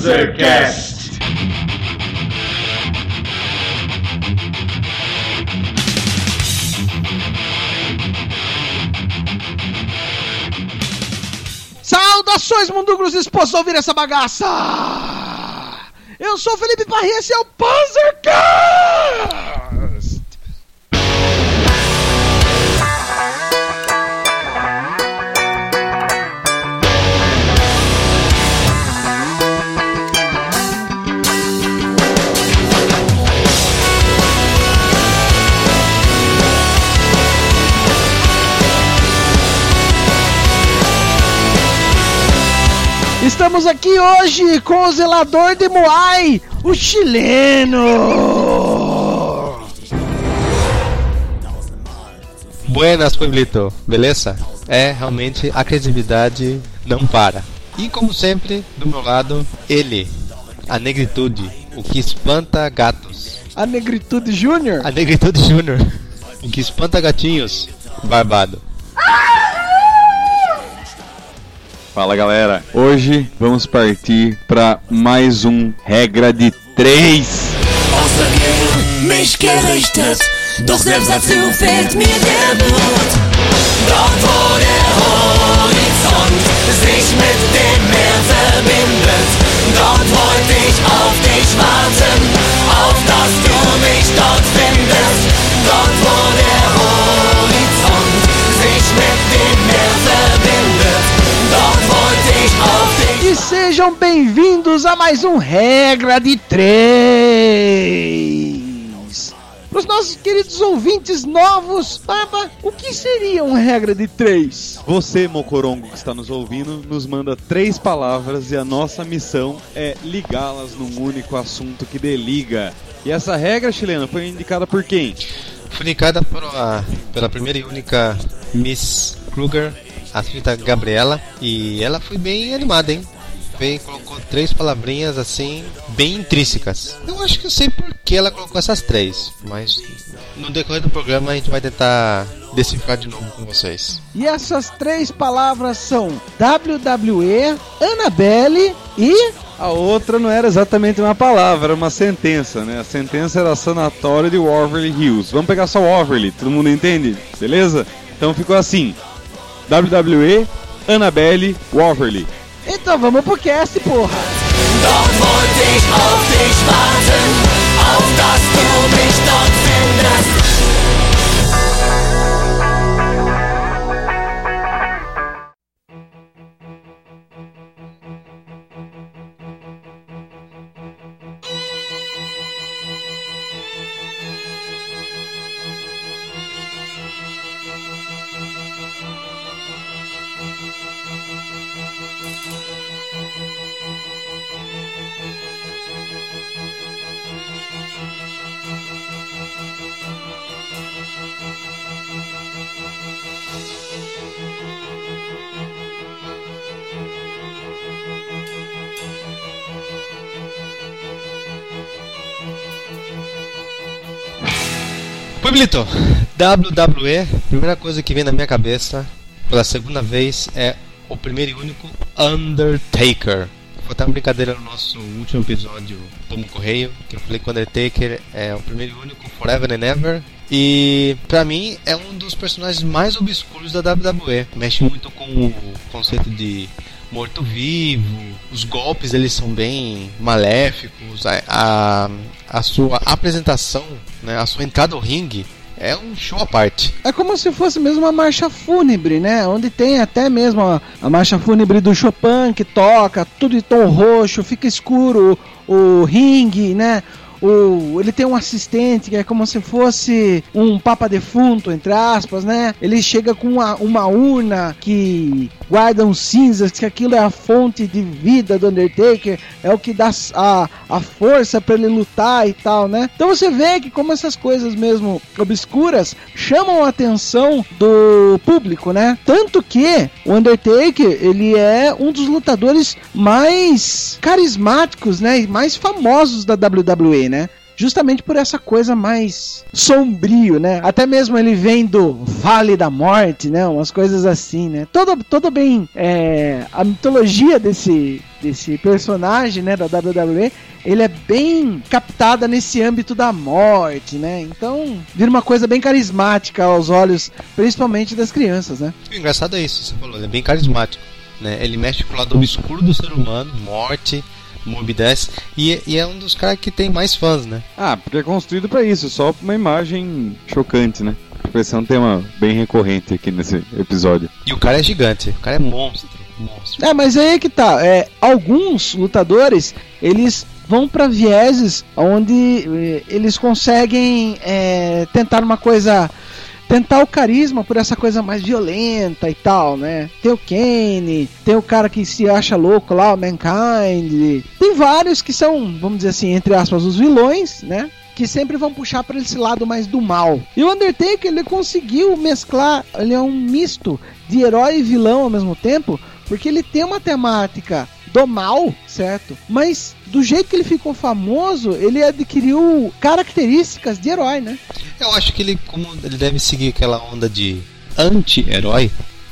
Panzercast. Saudações, mundugros dispostos ouvir essa bagaça! Eu sou o Felipe Parri, esse é o Panzercast! Estamos aqui hoje com o zelador de Moai, o chileno! Buenas, Pueblito, beleza? É, realmente, a criatividade não para. E como sempre, do meu lado, ele, a negritude, o que espanta gatos. A Negritude Júnior? A negritude júnior, o que espanta gatinhos, barbado. Fala galera, hoje vamos partir para mais um Regra de 3. Außer mich gerichtet, doch selbst mir der Mut. Bem-vindos a mais um Regra de 3. Para os nossos queridos ouvintes novos, Baba, o que seria um Regra de 3? Você, Mocorongo, que está nos ouvindo, nos manda três palavras e a nossa missão é ligá-las num único assunto que deliga. E essa regra chilena foi indicada por quem? Foi indicada pela, pela primeira e única Miss Kruger, a senhorita Gabriela, e ela foi bem animada, hein? Veio, colocou três palavrinhas assim, bem intrínsecas. Eu acho que eu sei por que ela colocou essas três, mas no decorrer do programa a gente vai tentar decifrar de novo com vocês. E essas três palavras são WWE, Annabelle e A outra não era exatamente uma palavra, era uma sentença, né? A sentença era sanatório de Waverly Hills. Vamos pegar só Waverly, todo mundo entende? Beleza? Então ficou assim: WWE, Annabelle, Waverly. Então vamos pro cast, porra! Dort wollte ich auf dich warten, auf dass du mich dort findest. Pueblito, WWE, primeira coisa que vem na minha cabeça pela segunda vez é o primeiro e único Undertaker. Foi até uma brincadeira no nosso último episódio Tomo Correio, que eu falei que o Undertaker é o primeiro e único Forever and Ever. E pra mim é um dos personagens mais obscuros da WWE. Mexe muito com o conceito de morto-vivo, os golpes eles são bem maléficos, a, a, sua apresentação, né, a sua entrada ao ringue é um show à parte. É como se fosse mesmo uma marcha fúnebre, né? Onde tem até mesmo a, a marcha fúnebre do Chopin que toca, tudo de tom roxo, fica escuro o, o ringue, né? O, ele tem um assistente que é como se fosse um papa defunto, entre aspas, né? Ele chega com uma, uma urna que guarda uns cinzas, que aquilo é a fonte de vida do Undertaker, é o que dá a, a força para ele lutar e tal, né? Então você vê que como essas coisas mesmo obscuras chamam a atenção do público, né? Tanto que o Undertaker, ele é um dos lutadores mais carismáticos, né? E mais famosos da WWE, né? justamente por essa coisa mais sombrio, né? Até mesmo ele vem do Vale da Morte, né? Umas coisas assim, né? Todo, todo bem é, a mitologia desse desse personagem, né, da WWE, ele é bem captada nesse âmbito da morte, né? Então, vira uma coisa bem carismática aos olhos, principalmente das crianças, né? O engraçado é isso, você falou, ele é bem carismático. Né? Ele mexe com o lado obscuro do ser humano, morte, morbidez, e, e é um dos caras que tem mais fãs, né? Ah, porque é construído pra isso, só pra uma imagem chocante, né? Esse é um tema bem recorrente aqui nesse episódio. E o cara é gigante, o cara é monstro, monstro. É, mas aí é que tá. É, alguns lutadores, eles vão para vieses onde eh, eles conseguem é, tentar uma coisa tentar o carisma por essa coisa mais violenta e tal, né? Tem o Kane, tem o cara que se acha louco lá, o Mankind. Tem vários que são, vamos dizer assim, entre aspas, os vilões, né? Que sempre vão puxar para esse lado mais do mal. E o Undertaker, ele conseguiu mesclar, ele é um misto de herói e vilão ao mesmo tempo, porque ele tem uma temática do mal, certo? Mas do jeito que ele ficou famoso, ele adquiriu características de herói, né? Eu acho que ele, como ele deve seguir aquela onda de anti-herói,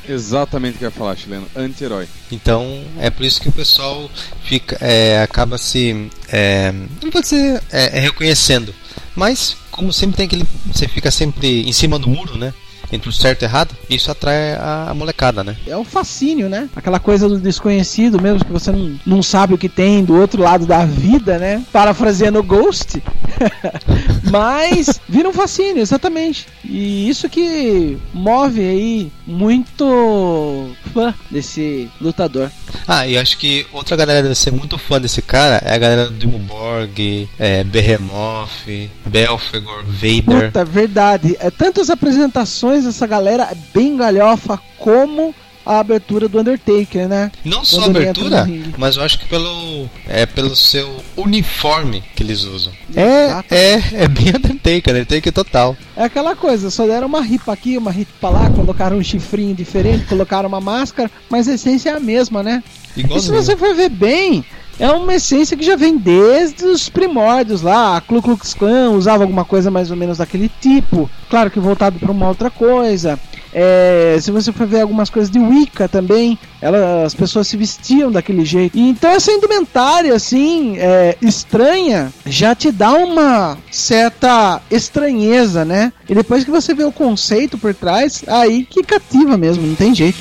Exatamente o que eu ia falar, chileno. Anti-herói. então é por isso que o pessoal fica, é, acaba se, é, não pode dizer é, é, reconhecendo, mas como sempre tem aquele, você fica sempre em cima do muro, né? Entre o certo e o errado, isso atrai a, molecada, né? É um fascínio, né? Aquela coisa do desconhecido mesmo, que você não, não sabe o que tem do outro lado da vida, né? Parafraseando o Ghost. Mas vira um fascínio, exatamente. E isso que move aí muito fã desse lutador. Ah, e acho que outra galera deve ser muito fã desse cara é a galera do Borg, é, Behemoth, Belfegor, Vader. Puta, verdade. É, tantas apresentações dessa galera é bem galhofa como a abertura do Undertaker, né? Não só a Quando ele entra abertura, mas eu acho que pelo é pelo seu uniforme que eles usam. É, É, é, é bem Undertaker, Undertaker total. É aquela coisa, só deram uma ripa aqui, uma ripa lá, colocaram um chifrinho diferente, colocaram uma máscara, mas a essência é a mesma, né? E se você for ver bem, é uma essência que já vem desde os primórdios lá. A Ku Klux Klan usava alguma coisa mais ou menos daquele tipo, claro que voltado para uma outra coisa. É, se você for ver algumas coisas de Wicca também, ela, as pessoas se vestiam daquele jeito. E então essa indumentária assim é, estranha já te dá uma certa estranheza, né? E depois que você vê o conceito por trás, aí que cativa mesmo, não tem jeito.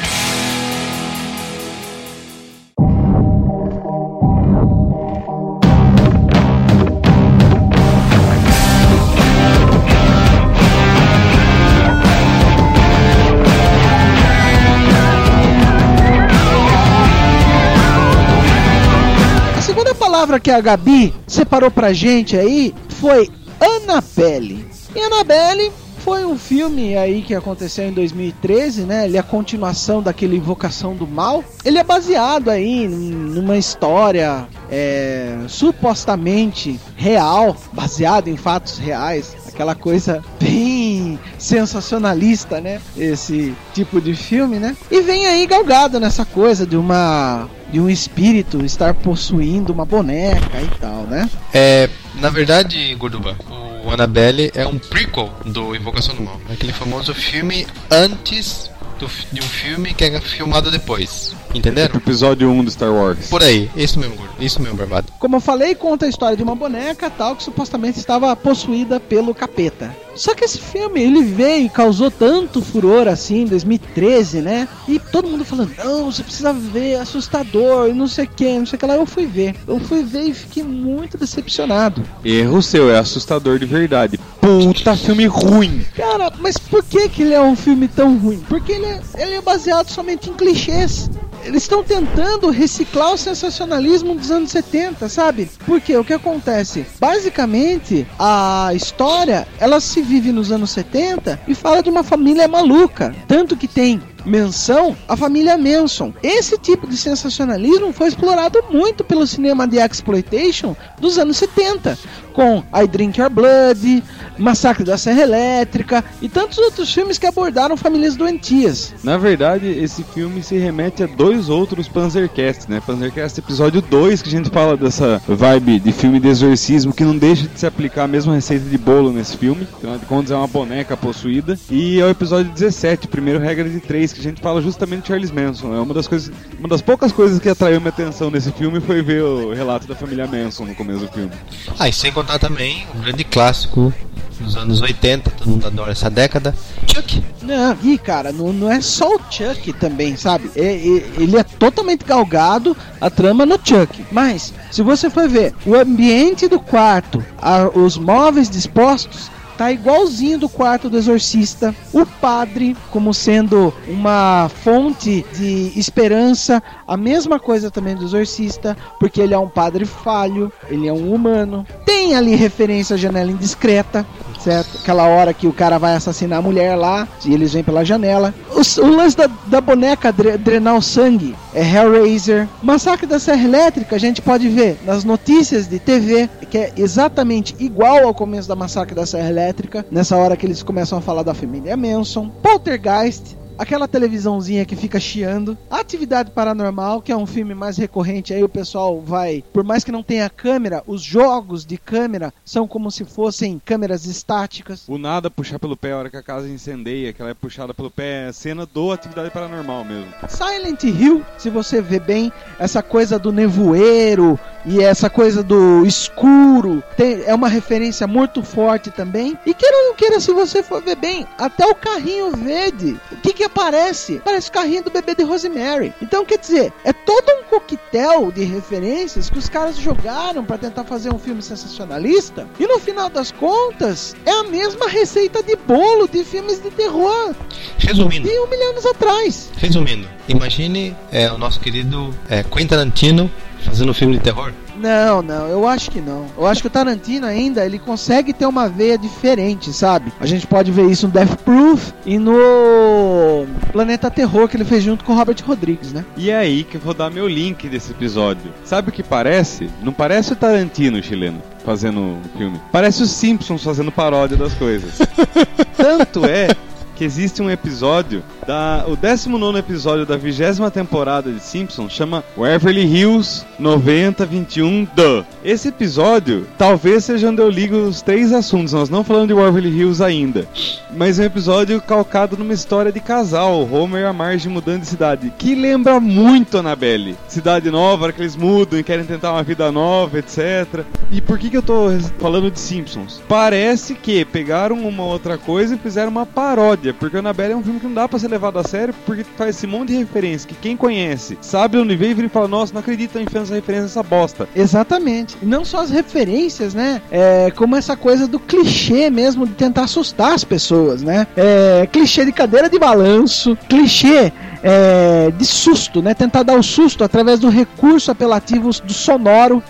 Palavra que a Gabi separou pra gente aí foi Annabelle. E Annabelle foi um filme aí que aconteceu em 2013, né? Ele é a continuação daquele Invocação do Mal. Ele é baseado aí num- numa história é, supostamente real, baseado em fatos reais. Aquela coisa bem sensacionalista, né? Esse tipo de filme, né? E vem aí galgado nessa coisa de uma de um espírito estar possuindo uma boneca e tal, né? É, na verdade, Gorduba, o Annabelle é um prequel do Invocação do Mal. É aquele famoso filme antes do de um filme que é filmado depois. Entenderam? Episódio 1 do Star Wars. Por aí, isso mesmo, Gordo. Isso mesmo, Barbado. Como eu falei, conta a história de uma boneca tal que supostamente estava possuída pelo capeta. Só que esse filme, ele veio e causou tanto furor assim em 2013, né? E todo mundo falando, não, você precisa ver, é assustador, e não sei o que, não sei o que lá. Eu fui ver. Eu fui ver e fiquei muito decepcionado. Erro seu, é assustador de verdade. Puta filme ruim. Cara, mas por que, que ele é um filme tão ruim? Porque ele é, ele é baseado somente em clichês. Eles estão tentando reciclar o sensacionalismo dos anos 70, sabe? Porque o que acontece? Basicamente, a história, ela se vive nos anos 70 e fala de uma família maluca. Tanto que tem menção à família Manson. Esse tipo de sensacionalismo foi explorado muito pelo cinema de exploitation dos anos 70, com I Drink Your Blood, Massacre da Serra Elétrica e tantos outros filmes que abordaram famílias doentias. Na verdade, esse filme se remete a dois outros Panzercasts, né? Panzercast episódio 2, que a gente fala dessa vibe de filme de exorcismo que não deixa de se aplicar a mesma receita de bolo nesse filme. Afinal de contas, é uma boneca possuída. E é o episódio 17, primeiro regra de três, que a gente fala justamente de Charles Manson. É uma das coisas, uma das poucas coisas que atraiu minha atenção nesse filme foi ver o relato da família Manson no começo do filme. Ah, e sem contar também um grande clássico dos anos 80, todo mundo adora essa década, Chuck. Não, e cara, não, não é só o Chuck também, sabe? É- é- ele é totalmente galgado a trama no Chuck. Mas, se você for ver o ambiente do quarto, a- os móveis dispostos, tá igualzinho do quarto do exorcista. O padre, como sendo uma fonte de esperança, a mesma coisa também do exorcista, porque ele é um padre falho, ele é um humano. Tem ali referência à janela indiscreta, certo? Aquela hora que o cara vai assassinar a mulher lá, e eles vêm pela janela. O, o lance da, da boneca dre- drenar o sangue é Hellraiser. Massacre da Serra Elétrica a gente pode ver nas notícias de TV, que é exatamente igual ao começo da Massacre da Serra Elétrica, nessa hora que eles começam a falar da família Manson. Poltergeist, aquela televisãozinha que fica chiando. Atividade Paranormal, que é um filme mais recorrente, aí o pessoal vai, por mais que não tenha câmera, os jogos de câmera são como se fossem câmeras estáticas. O nada puxar pelo pé a hora que a casa incendeia, que ela é puxada pelo pé, é cena do Atividade Paranormal mesmo. Silent Hill, se você vê bem, essa coisa do nevoeiro e essa coisa do escuro, tem- é uma referência muito forte também. E queira ou não queira, se você for ver bem, até o carrinho verde, que que aparece? Parece o carrinho do bebê de Rosemary. Então, quer dizer, é todo um coquetel de referências que os caras jogaram para tentar fazer um filme sensacionalista. E no final das contas, é a mesma receita de bolo de filmes de terror Resumindo, de um milhão anos atrás. resumindo, imagine é, o nosso querido é, Quentin Tarantino fazendo um filme de terror. Não, não, eu acho que não. Eu acho que o Tarantino ainda, ele consegue ter uma veia diferente, sabe? A gente pode ver isso no Death Proof e no Planeta Terror que ele fez junto com o Robert Rodrigues, né? E é aí que eu vou dar meu link desse episódio. Sabe o que parece? Não parece o Tarantino chileno fazendo o filme. Parece os Simpsons fazendo paródia das coisas. Tanto é que existe um episódio da o 19 episódio da vigésima temporada de Simpsons chama Waverly Hills 9021 The. Esse episódio talvez seja onde eu ligo os três assuntos. Nós não falamos de Waverly Hills ainda, mas é um episódio calcado numa história de casal, Homer e a Marge mudando de cidade, que lembra muito Annabelle. Cidade nova, que eles mudam e querem tentar uma vida nova, etc. E por que que eu tô falando de Simpsons? Parece que pegaram uma outra coisa e fizeram uma paródia, porque Annabelle é um filme que não dá pra ser levado a sério, porque faz esse monte de referência que quem conhece sabe onde veio e fala: Nossa, não acredito em enfiando essa referência nessa bosta. Exatamente. E não só as referências, né? É, como essa coisa do clichê mesmo de tentar assustar as pessoas, né? É, clichê de cadeira de balanço, clichê é, de susto, né? Tentar dar o susto através do recurso apelativo do sonoro.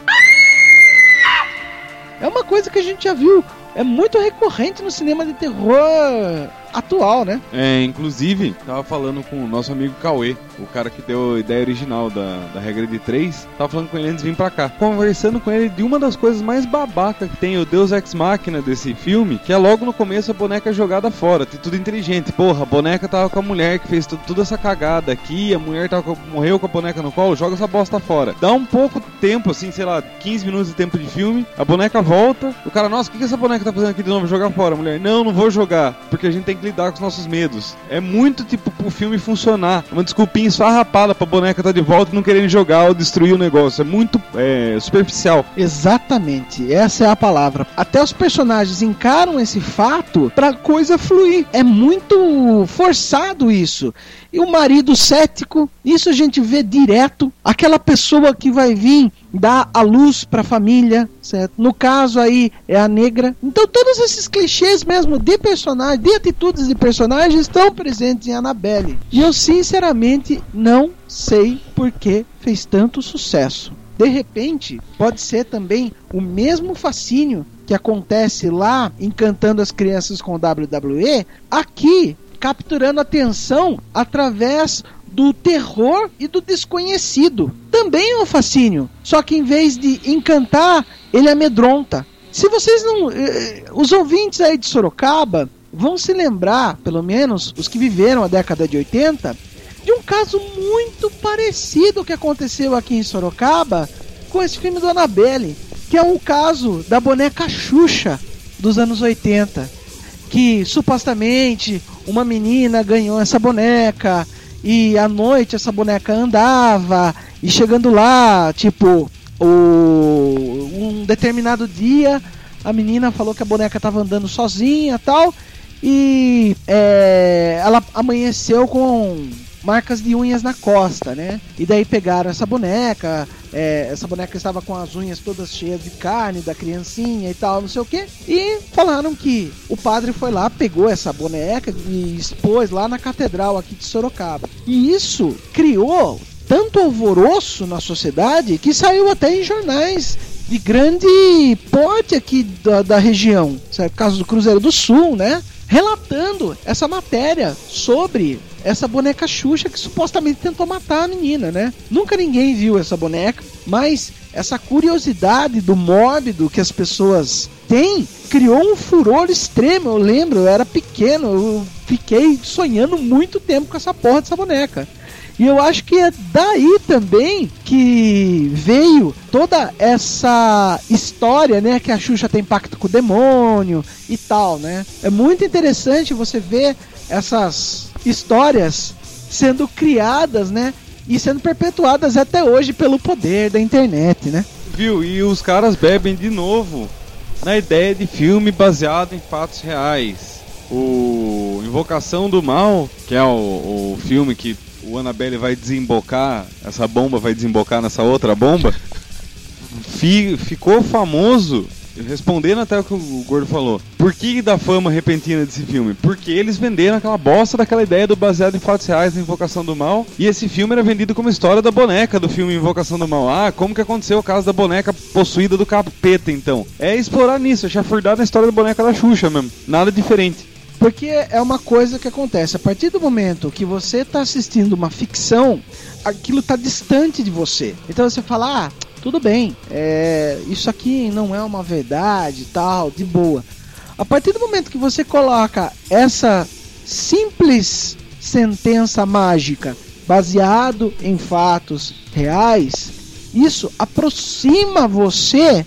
É uma coisa que a gente já viu. É muito recorrente no cinema de terror atual, né? É, inclusive, tava falando com o nosso amigo Cauê, o cara que deu a ideia original da, da regra de três. Tava falando com ele antes de vir pra cá. Conversando com ele de uma das coisas mais babaca que tem, o Deus Ex Machina desse filme, que é logo no começo a boneca jogada fora. Tem tudo inteligente. Porra, a boneca tava com a mulher que fez tudo, toda essa cagada aqui, a mulher tava com- morreu com a boneca no colo, joga essa bosta fora. Dá um pouco tempo, assim, sei lá, 15 minutos de tempo de filme, a boneca volta, o cara, nossa, o que, que essa boneca tá fazendo aqui de novo? Jogar fora. Mulher, não, não vou jogar, porque a gente tem que lidar com os nossos medos. É muito tipo pro filme funcionar. Uma desculpinha esfarrapada pra boneca tá de volta e não querendo jogar ou destruir o negócio. É muito é, superficial. Exatamente, essa é a palavra. Até os personagens encaram esse fato pra coisa fluir. É muito forçado isso. E o marido cético, isso a gente vê direto. Aquela pessoa que vai vir dar a luz pra família, certo? No caso aí é a negra. Então todos esses clichês mesmo de personagens, de atitudes de personagens estão presentes em Annabelle. E eu sinceramente não sei por que fez tanto sucesso. De repente, pode ser também o mesmo fascínio que acontece lá encantando as crianças com WWE, aqui capturando atenção através do terror e do desconhecido. Também é um fascínio, só que em vez de encantar, ele amedronta. Se vocês não. eh, Os ouvintes aí de Sorocaba vão se lembrar, pelo menos os que viveram a década de 80, de um caso muito parecido que aconteceu aqui em Sorocaba com esse filme do Annabelle, que é o caso da boneca Xuxa dos anos 80. Que supostamente uma menina ganhou essa boneca e à noite essa boneca andava e chegando lá, tipo, o, um determinado dia a menina falou que a boneca estava andando sozinha tal e é, ela amanheceu com marcas de unhas na costa, né? E daí pegaram essa boneca, é, essa boneca estava com as unhas todas cheias de carne da criancinha e tal, não sei o que, e falaram que o padre foi lá, pegou essa boneca e expôs lá na catedral aqui de Sorocaba. E isso criou tanto alvoroço na sociedade que saiu até em jornais de grande porte aqui da, da região, certo? caso do Cruzeiro do Sul, né? Relatando essa matéria sobre essa boneca Xuxa que supostamente tentou matar a menina, né? Nunca ninguém viu essa boneca, mas essa curiosidade do mórbido que as pessoas têm criou um furor extremo. Eu lembro, eu era pequeno, eu fiquei sonhando muito tempo com essa porra dessa boneca. E eu acho que é daí também que veio toda essa história, né? Que a Xuxa tem pacto com o demônio e tal, né? É muito interessante você ver essas histórias sendo criadas, né? E sendo perpetuadas até hoje pelo poder da internet, né? Viu? E os caras bebem de novo na ideia de filme baseado em fatos reais. O Invocação do Mal, que é o, o filme que o Annabelle vai desembocar, essa bomba vai desembocar nessa outra bomba, fi- ficou famoso, respondendo até o que o Gordo falou. Por que da fama repentina desse filme? Porque eles venderam aquela bosta daquela ideia do baseado em fatos reais da Invocação do Mal, e esse filme era vendido como história da boneca do filme Invocação do Mal. Ah, como que aconteceu o caso da boneca possuída do capeta, então? É explorar nisso, é chafurdar na história da boneca da Xuxa mesmo. Nada diferente. Porque é uma coisa que acontece. A partir do momento que você está assistindo uma ficção, aquilo está distante de você. Então você fala, ah, tudo bem, é, isso aqui não é uma verdade tal, de boa. A partir do momento que você coloca essa simples sentença mágica baseado em fatos reais, isso aproxima você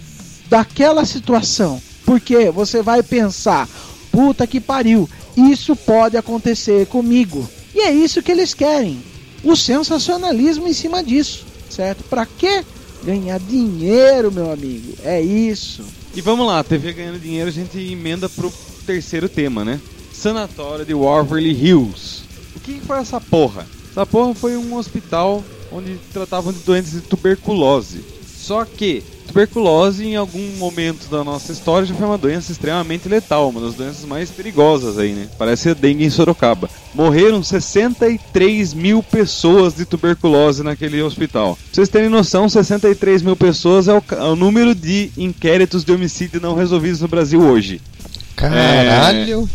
daquela situação. Porque você vai pensar, puta que pariu, isso pode acontecer comigo. E é isso que eles querem. O sensacionalismo em cima disso, certo? Pra quê? Ganhar dinheiro, meu amigo. É isso. E vamos lá, TV ganhando dinheiro, a gente emenda pro terceiro tema, né? Sanatório de Waverly Hills. O que que foi essa porra? Essa porra foi um hospital onde tratavam de doentes de tuberculose. Só que tuberculose em algum momento da nossa história já foi uma doença extremamente letal, uma das doenças mais perigosas aí, né? Parece a dengue em Sorocaba. Morreram 63 mil pessoas de tuberculose naquele hospital. Pra vocês terem noção, 63 mil pessoas é o, é o número de inquéritos de homicídio não resolvidos no Brasil hoje. Caralho.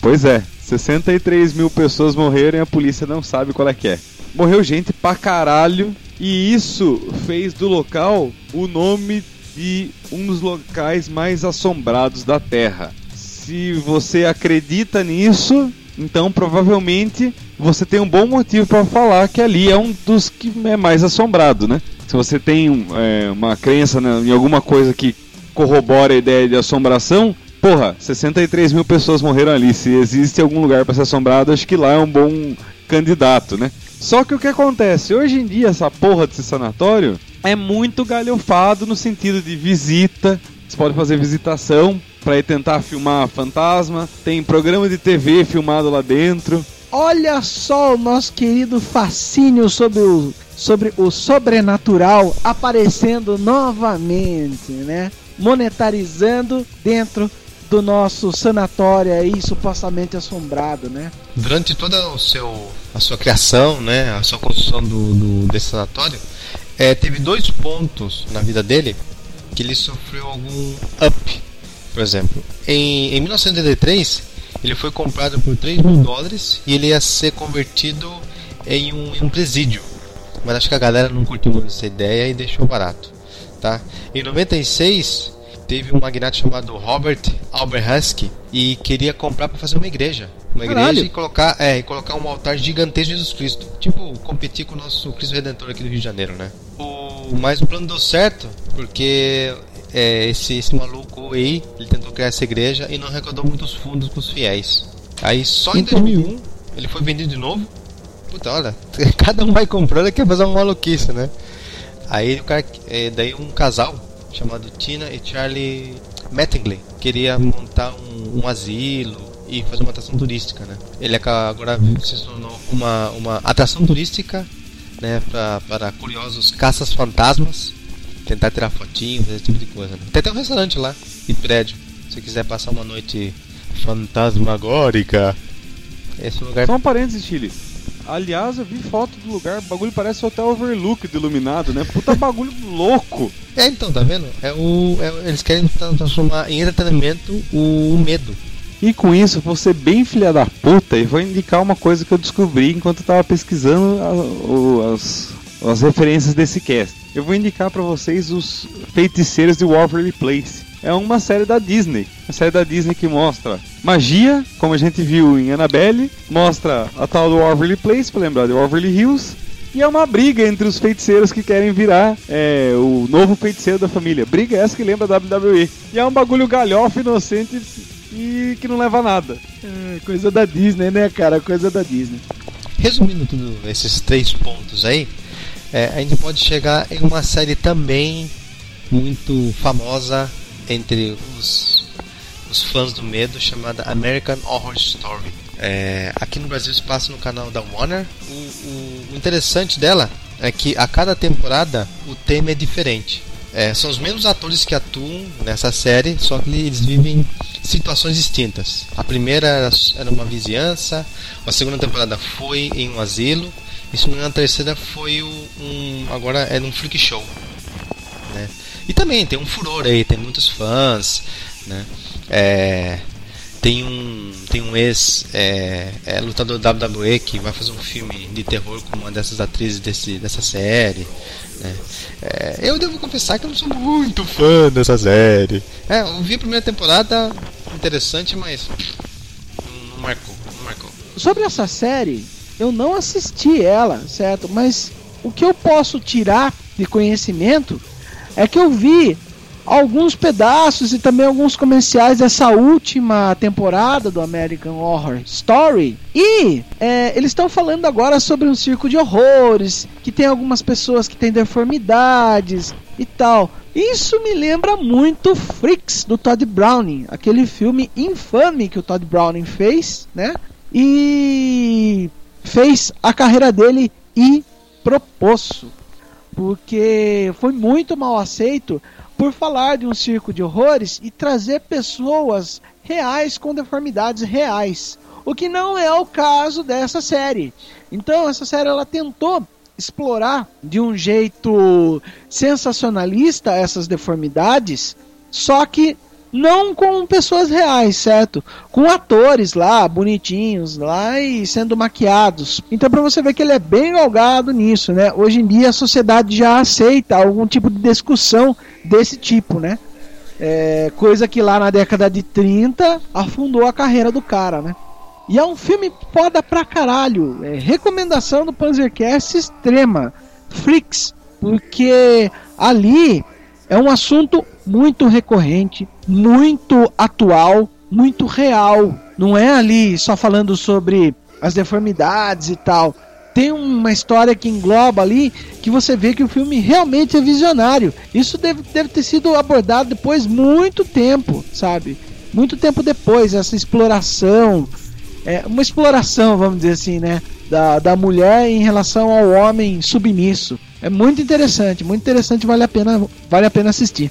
Pois é, 63 mil pessoas morreram e a polícia não sabe qual é que é. Morreu gente pra caralho e isso fez do local o nome de um dos locais mais assombrados da Terra. Se você acredita nisso, então provavelmente você tem um bom motivo pra falar que ali é um dos que é mais assombrado, né? Se você tem é, uma crença né, em alguma coisa que corrobora a ideia de assombração, porra, 63 mil pessoas morreram ali. Se existe algum lugar pra ser assombrado, acho que lá é um bom candidato, né? Só que o que acontece? Hoje em dia, essa porra desse sanatório é muito galhofado no sentido de visita. Você pode fazer visitação pra ir tentar filmar fantasma. Tem programa de TV filmado lá dentro. Olha só o nosso querido fascínio sobre o, sobre o sobrenatural aparecendo novamente, né? Monetarizando dentro do nosso sanatório aí supostamente assombrado, né? Durante toda o seu, a sua criação, né, a sua construção do, do- desse sanatório, é, teve dois pontos na vida dele que ele sofreu algum up. Por exemplo, em, em 1983 ele foi comprado por 3 mil dólares e ele ia ser convertido em um, em um presídio. Mas acho que a galera não curtiu muito essa ideia e deixou barato. Tá? Em 96 teve um magnata chamado Robert Alberhusky e queria comprar para fazer uma igreja. Uma igreja Caralho. e colocar, é, e colocar um altar gigantesco de Jesus Cristo. Tipo, competir com o nosso Cristo Redentor aqui do Rio de Janeiro, né? O, mas o plano deu certo, porque é, esse, esse maluco aí, ele tentou criar essa igreja e não arrecadou muitos fundos com os fiéis. Aí só em Entendi. 2001 ele foi vendido de novo. Puta, olha, cada um vai comprando e quer fazer uma maluquice, né? Aí o cara, é, daí um casal chamado Tina e Charlie Mattingly queria montar um, um asilo e fazer uma atração turística, né? Ele agora se tornou uma, uma atração turística, né? Para curiosos caças fantasmas, tentar tirar fotinhos, esse tipo de coisa. Né? Tem até um restaurante lá e prédio. Se quiser passar uma noite fantasmagórica, esse lugar Só um parênteses, Chile. Aliás, eu vi foto do lugar, o bagulho parece Hotel Overlook do Iluminado, né? Puta bagulho louco. É, então, tá vendo? É o, é- eles querem tra- transformar em entretenimento o, medo. E com isso, vou ser bem filha da puta e vou indicar uma coisa que eu descobri enquanto eu tava pesquisando a- as, as referências desse cast. Eu vou indicar pra vocês os Feiticeiros de Waverly Place. É uma série da Disney. Uma série da Disney que mostra magia, como a gente viu em Annabelle, mostra a tal do Waverly Place, pra lembrar de Waverly Hills, e é uma briga entre os feiticeiros que querem virar é, o novo feiticeiro da família. Briga essa que lembra a WWE. E é um bagulho galhofa, inocente e que não leva a nada. É, coisa da Disney, né, cara? Coisa da Disney. Resumindo tudo esses três pontos aí, é, a gente pode chegar em uma série também muito famosa entre os, os fãs do medo chamada American Horror Story. É, aqui no Brasil se passa no canal da Warner. O, o- o interessante dela é que a cada temporada o tema é diferente. É, são os mesmos atores que atuam nessa série, só que eles vivem situações distintas. A primeira era, era uma vizinhança, a segunda temporada foi em um asilo, e a terceira foi o- um. agora é num freak show. Né? E também tem um furor aí, tem muitos fãs, né? É, tem um tem um ex é, é, lutador WWE que vai fazer um filme de terror com uma dessas atrizes desse, dessa série. né? É, eu devo confessar que eu não sou muito fã dessa série. É, eu vi a primeira temporada interessante, mas não, não marcou, não marcou. Sobre essa série, eu não assisti ela, certo? Mas o que eu posso tirar de conhecimento é que eu vi alguns pedaços e também alguns comerciais dessa última temporada do American Horror Story e é, eles estão falando agora sobre um circo de horrores que tem algumas pessoas que têm deformidades e tal. Isso me lembra muito Freaks do Todd Browning, aquele filme infame que o Todd Browning fez, né? E fez a carreira dele ir pro poço, porque foi muito mal aceito por falar de um circo de horrores e trazer pessoas reais com deformidades reais, o que não é o caso dessa série. Então essa série ela tentou explorar de um jeito sensacionalista essas deformidades, só que não com pessoas reais, certo? Com atores lá, bonitinhos lá e sendo maquiados. Então para você ver que ele é bem galgado nisso, né? Hoje em dia a sociedade já aceita algum tipo de discussão desse tipo, né? É, coisa que lá na década de 30 afundou a carreira do cara, né? E é um filme foda pra caralho. É, recomendação do Panzercast extrema. Freaks. Porque ali é um assunto muito recorrente, muito atual, muito real. Não é ali só falando sobre as deformidades e tal. Tem uma história que engloba ali que você vê que o filme realmente é visionário. Isso deve, deve ter sido abordado depois muito tempo, sabe? Muito tempo depois, essa exploração. É uma exploração, vamos dizer assim, né? Da, da mulher em relação ao homem submisso. É muito interessante, muito interessante, vale a pena, vale a pena assistir.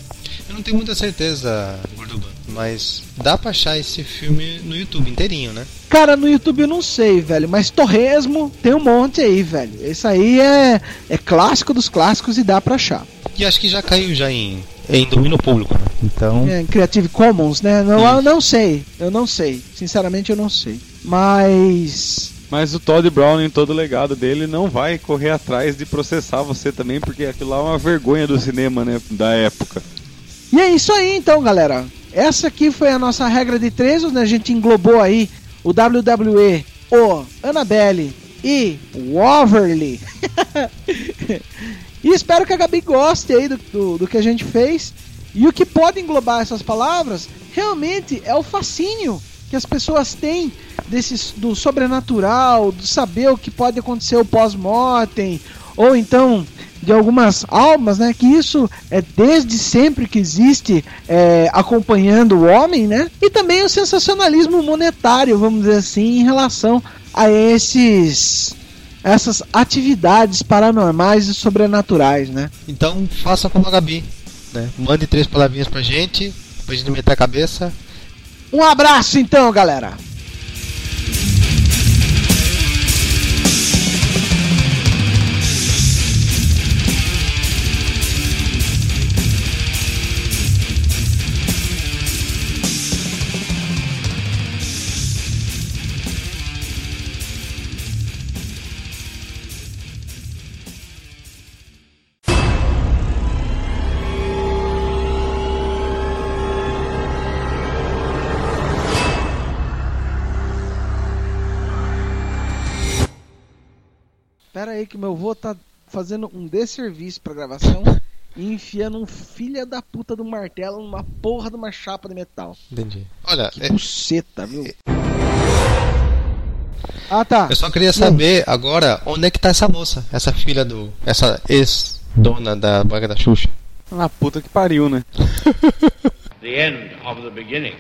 Eu não tenho muita certeza, Gorduba, mas dá pra achar esse filme no YouTube inteirinho, né? Cara, no YouTube eu não sei, velho, mas Torresmo tem um monte aí, velho. Esse aí é, é clássico dos clássicos e dá pra achar. E acho que já caiu já em, em domínio público, né? Então. É, em Creative Commons, né? Não, eu não sei, eu não sei. Sinceramente eu não sei. Mas. Mas o Todd Brown, em todo o legado dele, não vai correr atrás de processar você também, porque aquilo lá é uma vergonha do cinema, né? Da época. E é isso aí então, galera. Essa aqui foi a nossa regra de três, onde a gente englobou aí o WWE, o Annabelle e o Overly. e espero que a Gabi goste aí do, do, do que a gente fez. E o que pode englobar essas palavras realmente é o fascínio que as pessoas têm desse, do sobrenatural, do saber o que pode acontecer o pós-mortem, ou então de algumas almas, né? Que isso é desde sempre que existe é, acompanhando o homem, né? E também o sensacionalismo monetário, vamos dizer assim, em relação a esses essas atividades paranormais e sobrenaturais, né? Então faça como a Gabi, né? Mande três palavrinhas pra gente, pra gente meter a cabeça. Um abraço então, galera! Pera aí que meu vô tá fazendo um desserviço pra gravação e enfiando um filha da puta do martelo numa porra de uma chapa de metal. Entendi. Olha, Que é- buceta, viu? Ah, tá. eu só queria saber agora onde é que tá essa moça, essa filha do. essa ex-dona da banca da Xuxa. Ah, puta que pariu, né? the end of the beginning.